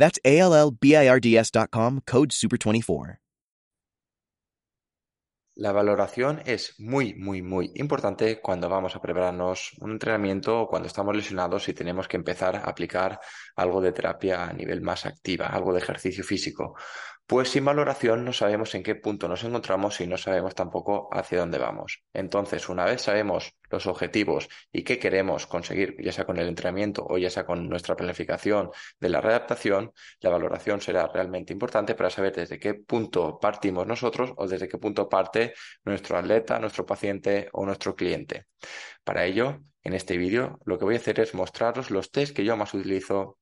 That's A L L B I R D S.com, code SUPER24. La valoración es muy, muy, muy importante cuando vamos a prepararnos un entrenamiento o cuando estamos lesionados y tenemos que empezar a aplicar algo de terapia a nivel más activa, algo de ejercicio físico. Pues sin valoración no sabemos en qué punto nos encontramos y no sabemos tampoco hacia dónde vamos. Entonces, una vez sabemos los objetivos y qué queremos conseguir, ya sea con el entrenamiento o ya sea con nuestra planificación de la readaptación, la valoración será realmente importante para saber desde qué punto partimos nosotros o desde qué punto parte nuestro atleta, nuestro paciente o nuestro cliente. Para ello, en este vídeo, lo que voy a hacer es mostraros los test que yo más utilizo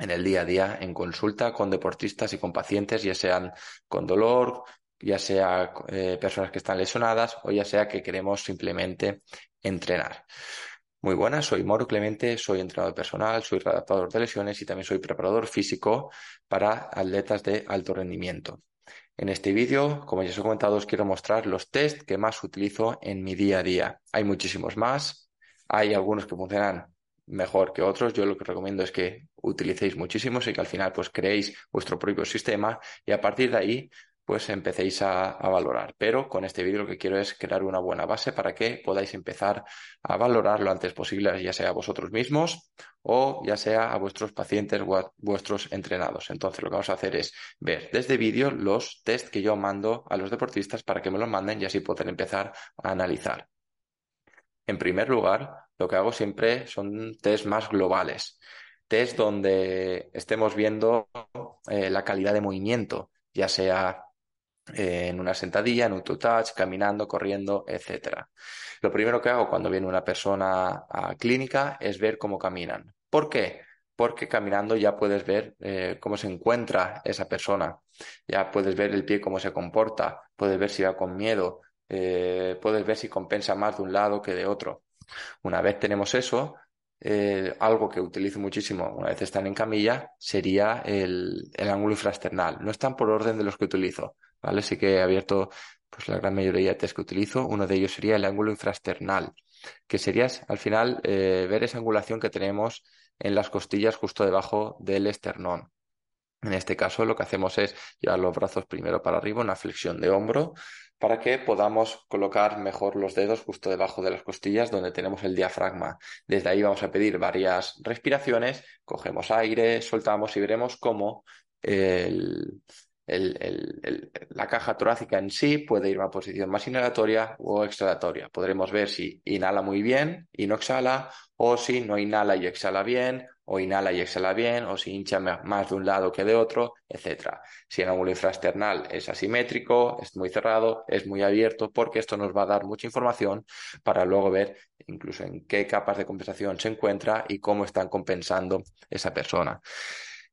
en el día a día en consulta con deportistas y con pacientes, ya sean con dolor, ya sea eh, personas que están lesionadas o ya sea que queremos simplemente entrenar. Muy buenas, soy Moro Clemente, soy entrenador personal, soy redactador de lesiones y también soy preparador físico para atletas de alto rendimiento. En este vídeo, como ya os he comentado, os quiero mostrar los test que más utilizo en mi día a día. Hay muchísimos más, hay algunos que funcionan mejor que otros. Yo lo que recomiendo es que utilicéis muchísimos y que al final pues creéis vuestro propio sistema y a partir de ahí pues empecéis a, valorar. Pero con este vídeo lo que quiero es crear una buena base para que podáis empezar a valorar lo antes posible, ya sea a vosotros mismos o ya sea a vuestros pacientes o a vuestros entrenados. Entonces lo que vamos a hacer es ver desde vídeo los test que yo mando a los deportistas para que me los manden y así poder empezar a analizar. En primer lugar, lo que hago siempre son test más globales, test donde estemos viendo eh, la calidad de movimiento, ya sea eh, en una sentadilla, en un two-touch, caminando, corriendo, etc. Lo primero que hago cuando viene una persona a clínica es ver cómo caminan. ¿Por qué? Porque caminando ya puedes ver eh, cómo se encuentra esa persona, ya puedes ver el pie cómo se comporta, puedes ver si va con miedo, eh, puedes ver si compensa más de un lado que de otro. Una vez tenemos eso, eh, algo que utilizo muchísimo una vez están en camilla sería el, ángulo infrasternal. No están por orden de los que utilizo, ¿vale? Sí que he abierto pues la gran mayoría de test que utilizo. Uno de ellos sería el ángulo infrasternal, que sería al final eh, ver esa angulación que tenemos en las costillas justo debajo del esternón. En este caso lo que hacemos es llevar los brazos primero para arriba, una flexión de hombro, para que podamos colocar mejor los dedos justo debajo de las costillas donde tenemos el diafragma. Desde ahí vamos a pedir varias respiraciones, cogemos aire, soltamos y veremos cómo la caja torácica en sí puede ir a una posición más inhalatoria o exhalatoria. Podremos ver si inhala muy bien y no exhala, o si no inhala y exhala bien, o inhala y exhala bien, o si hincha más de un lado que de otro, etc. Si el ángulo infrasternal es asimétrico, es muy cerrado, es muy abierto, porque esto nos va a dar mucha información para luego ver incluso en qué capas de compensación se encuentra y cómo están compensando esa persona.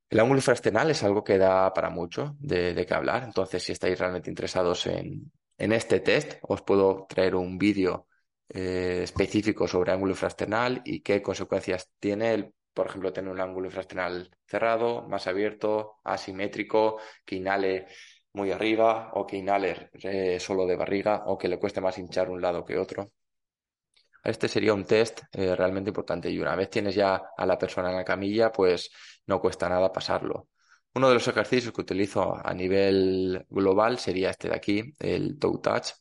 El ángulo infrasternal es algo que da para mucho de, de qué hablar, entonces si estáis realmente interesados en, en este test, os puedo traer un vídeo eh, específico sobre ángulo infrasternal y qué consecuencias tiene el por ejemplo, tener un ángulo infrasternal cerrado, más abierto, asimétrico, que inhale muy arriba o que inhale eh, solo de barriga o que le cueste más hinchar un lado que otro. Este sería un test eh, realmente importante y una vez tienes ya a la persona en la camilla, pues no cuesta nada pasarlo. Uno de los ejercicios que utilizo a nivel global sería este de aquí, el toe touch,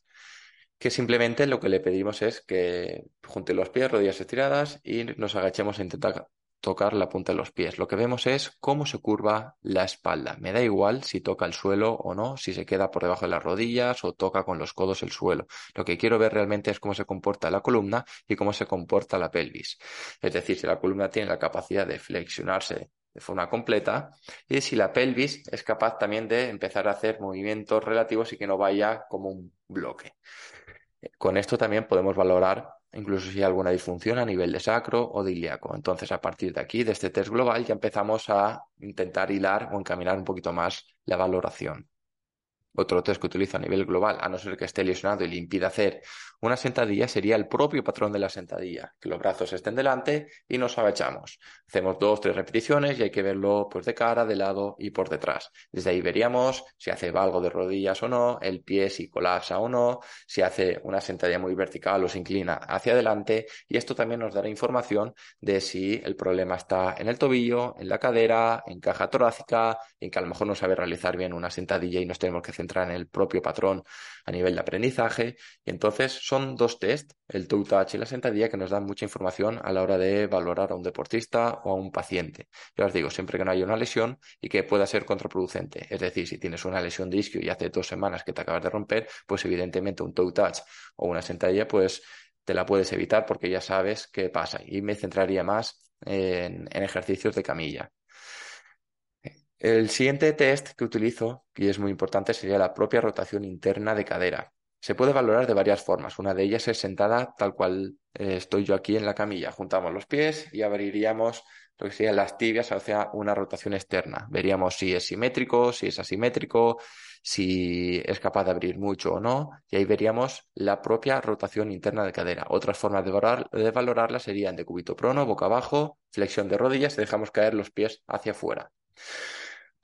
que simplemente lo que le pedimos es que junte los pies, rodillas estiradas y nos agachemos e intentar tocar la punta de los pies. Lo que vemos es cómo se curva la espalda. Me da igual si toca el suelo o no, si se queda por debajo de las rodillas o toca con los codos el suelo. Lo que quiero ver realmente es cómo se comporta la columna y cómo se comporta la pelvis. Es decir, si la columna tiene la capacidad de flexionarse de forma completa y si la pelvis es capaz también de empezar a hacer movimientos relativos y que no vaya como un bloque. Con esto también podemos valorar incluso si hay alguna disfunción a nivel de sacro o de ilíaco. Entonces, a partir de aquí, de este test global, ya empezamos a intentar hilar o encaminar un poquito más la valoración. Otro test que utilizo a nivel global, a no ser que esté lesionado y le impida hacer una sentadilla, sería el propio patrón de la sentadilla, que los brazos estén delante y nos agachamos. Hacemos dos, tres repeticiones y hay que verlo pues de cara, de lado y por detrás. Desde ahí veríamos si hace valgo de rodillas o no, el pie si colapsa o no, si hace una sentadilla muy vertical o se inclina hacia adelante y esto también nos dará información de si el problema está en el tobillo, en la cadera, en caja torácica, en que a lo mejor no sabe realizar bien una sentadilla y nos tenemos que centrar en el propio patrón a nivel de aprendizaje. Y entonces son dos test, el toe touch y la sentadilla, que nos dan mucha información a la hora de valorar a un deportista o a un paciente. Yo os digo, siempre que no haya una lesión y que pueda ser contraproducente. Es decir, si tienes una lesión de isquio y hace dos semanas que te acabas de romper, pues evidentemente un toe touch o una sentadilla, pues te la puedes evitar porque ya sabes qué pasa. Y me centraría más en ejercicios de camilla. El siguiente test que utilizo, y es muy importante, sería la propia rotación interna de cadera. Se puede valorar de varias formas. Una de ellas es sentada tal cual eh, estoy yo aquí en la camilla. Juntamos los pies y abriríamos lo que serían las tibias hacia una rotación externa. Veríamos si es simétrico, si es asimétrico, si es capaz de abrir mucho o no, y ahí veríamos la propia rotación interna de cadera. Otras formas de, valorarla serían de cúbito prono, boca abajo, flexión de rodillas y dejamos caer los pies hacia afuera.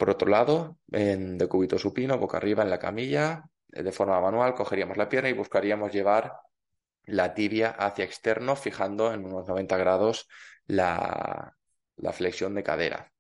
Por otro lado, en decúbito supino, boca arriba en la camilla, eh, de forma manual, cogeríamos la pierna y buscaríamos llevar la tibia hacia externo, fijando en unos 90 grados la, la flexión de cadera.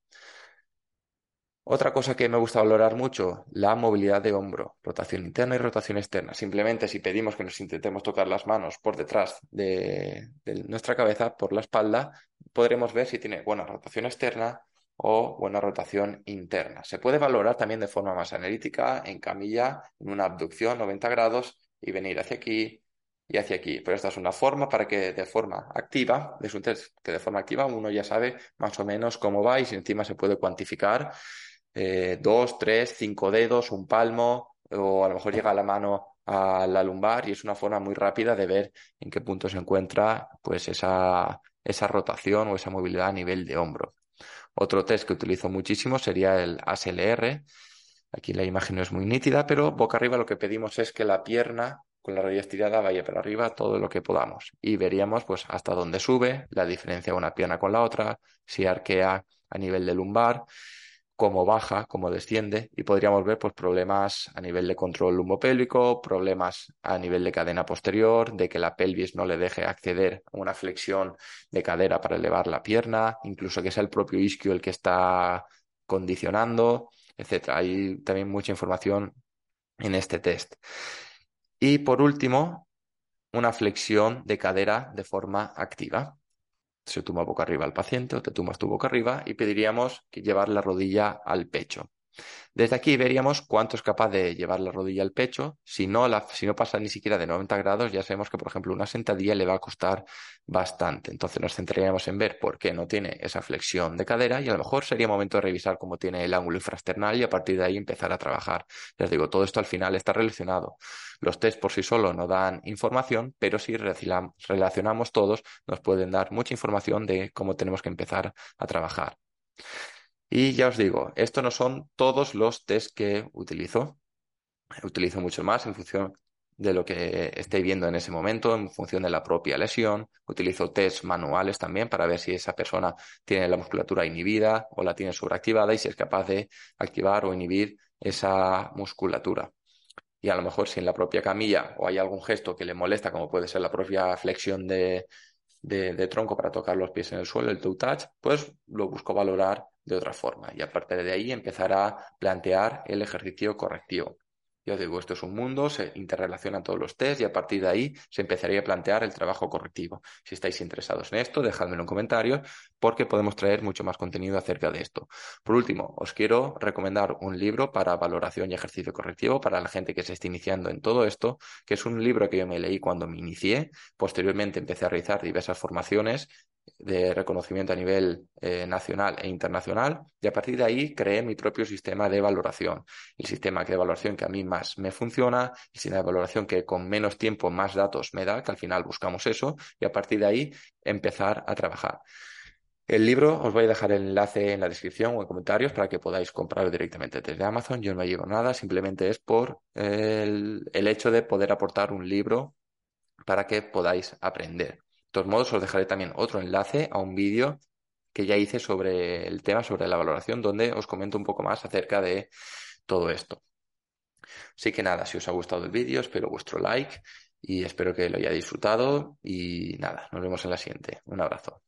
Otra cosa que me gusta valorar mucho, la movilidad de hombro, rotación interna y rotación externa. Simplemente si pedimos que nos intentemos tocar las manos por detrás de, de nuestra cabeza, por la espalda, podremos ver si tiene buena rotación externa o buena rotación interna. Se puede valorar también de forma más analítica en camilla, en una abducción 90 grados y venir hacia aquí y hacia aquí. Pero esta es una forma para que de forma activa, es un test que de forma activa uno ya sabe más o menos cómo va y si encima se puede cuantificar eh, dos, tres, cinco dedos, un palmo o a lo mejor llega la mano a la lumbar y es una forma muy rápida de ver en qué punto se encuentra pues esa, esa rotación o esa movilidad a nivel de hombro. Otro test que utilizo muchísimo sería el ASLR. Aquí la imagen no es muy nítida, pero boca arriba lo que pedimos es que la pierna con la rodilla estirada vaya para arriba todo lo que podamos. Y veríamos pues hasta dónde sube, la diferencia de una pierna con la otra, si arquea a nivel de lumbar cómo baja, cómo desciende y podríamos ver pues, problemas a nivel de control lumbopélvico, problemas a nivel de cadena posterior, de que la pelvis no le deje acceder a una flexión de cadera para elevar la pierna, incluso que sea el propio isquio el que está condicionando, etc. Hay también mucha información en este test. Y por último, una flexión de cadera de forma activa se tumba boca arriba al paciente o te tumbas tu boca arriba y pediríamos que llevar la rodilla al pecho. Desde aquí veríamos cuánto es capaz de llevar la rodilla al pecho. Si no, si no pasa ni siquiera de 90 grados, ya sabemos que, por ejemplo, una sentadilla le va a costar bastante. Entonces nos centraríamos en ver por qué no tiene esa flexión de cadera y a lo mejor sería momento de revisar cómo tiene el ángulo infrasternal y a partir de ahí empezar a trabajar. Les digo, todo esto al final está relacionado. Los test por sí solos no dan información, pero si relacionamos todos, nos pueden dar mucha información de cómo tenemos que empezar a trabajar. Y ya os digo, estos no son todos los test que utilizo. Utilizo mucho más en función de lo que esté viendo en ese momento, en función de la propia lesión. Utilizo test manuales también para ver si esa persona tiene la musculatura inhibida o la tiene sobreactivada y si es capaz de activar o inhibir esa musculatura. Y a lo mejor si en la propia camilla o hay algún gesto que le molesta, como puede ser la propia flexión de, de, tronco para tocar los pies en el suelo, el toe touch, pues lo busco valorar de otra forma. Y a partir de ahí empezar a plantear el ejercicio correctivo. Yo digo, esto es un mundo, se interrelacionan todos los test y a partir de ahí se empezaría a plantear el trabajo correctivo. Si estáis interesados en esto, dejadmelo en comentarios porque podemos traer mucho más contenido acerca de esto. Por último, os quiero recomendar un libro para valoración y ejercicio correctivo para la gente que se esté iniciando en todo esto, que es un libro que yo me leí cuando me inicié. Posteriormente empecé a realizar diversas formaciones de reconocimiento a nivel eh, nacional e internacional y a partir de ahí creé mi propio sistema de valoración. El sistema de valoración que a mí más me funciona, el sistema de valoración que con menos tiempo más datos me da, que al final buscamos eso y a partir de ahí empezar a trabajar. El libro os voy a dejar el enlace en la descripción o en comentarios para que podáis comprarlo directamente desde Amazon. Yo no me llevo nada, simplemente es por el, el hecho de poder aportar un libro para que podáis aprender. De todos modos, os dejaré también otro enlace a un vídeo que ya hice sobre el tema, sobre la valoración, donde os comento un poco más acerca de todo esto. Así que nada, si os ha gustado el vídeo, espero vuestro like y espero que lo hayáis disfrutado y nada, nos vemos en la siguiente. Un abrazo.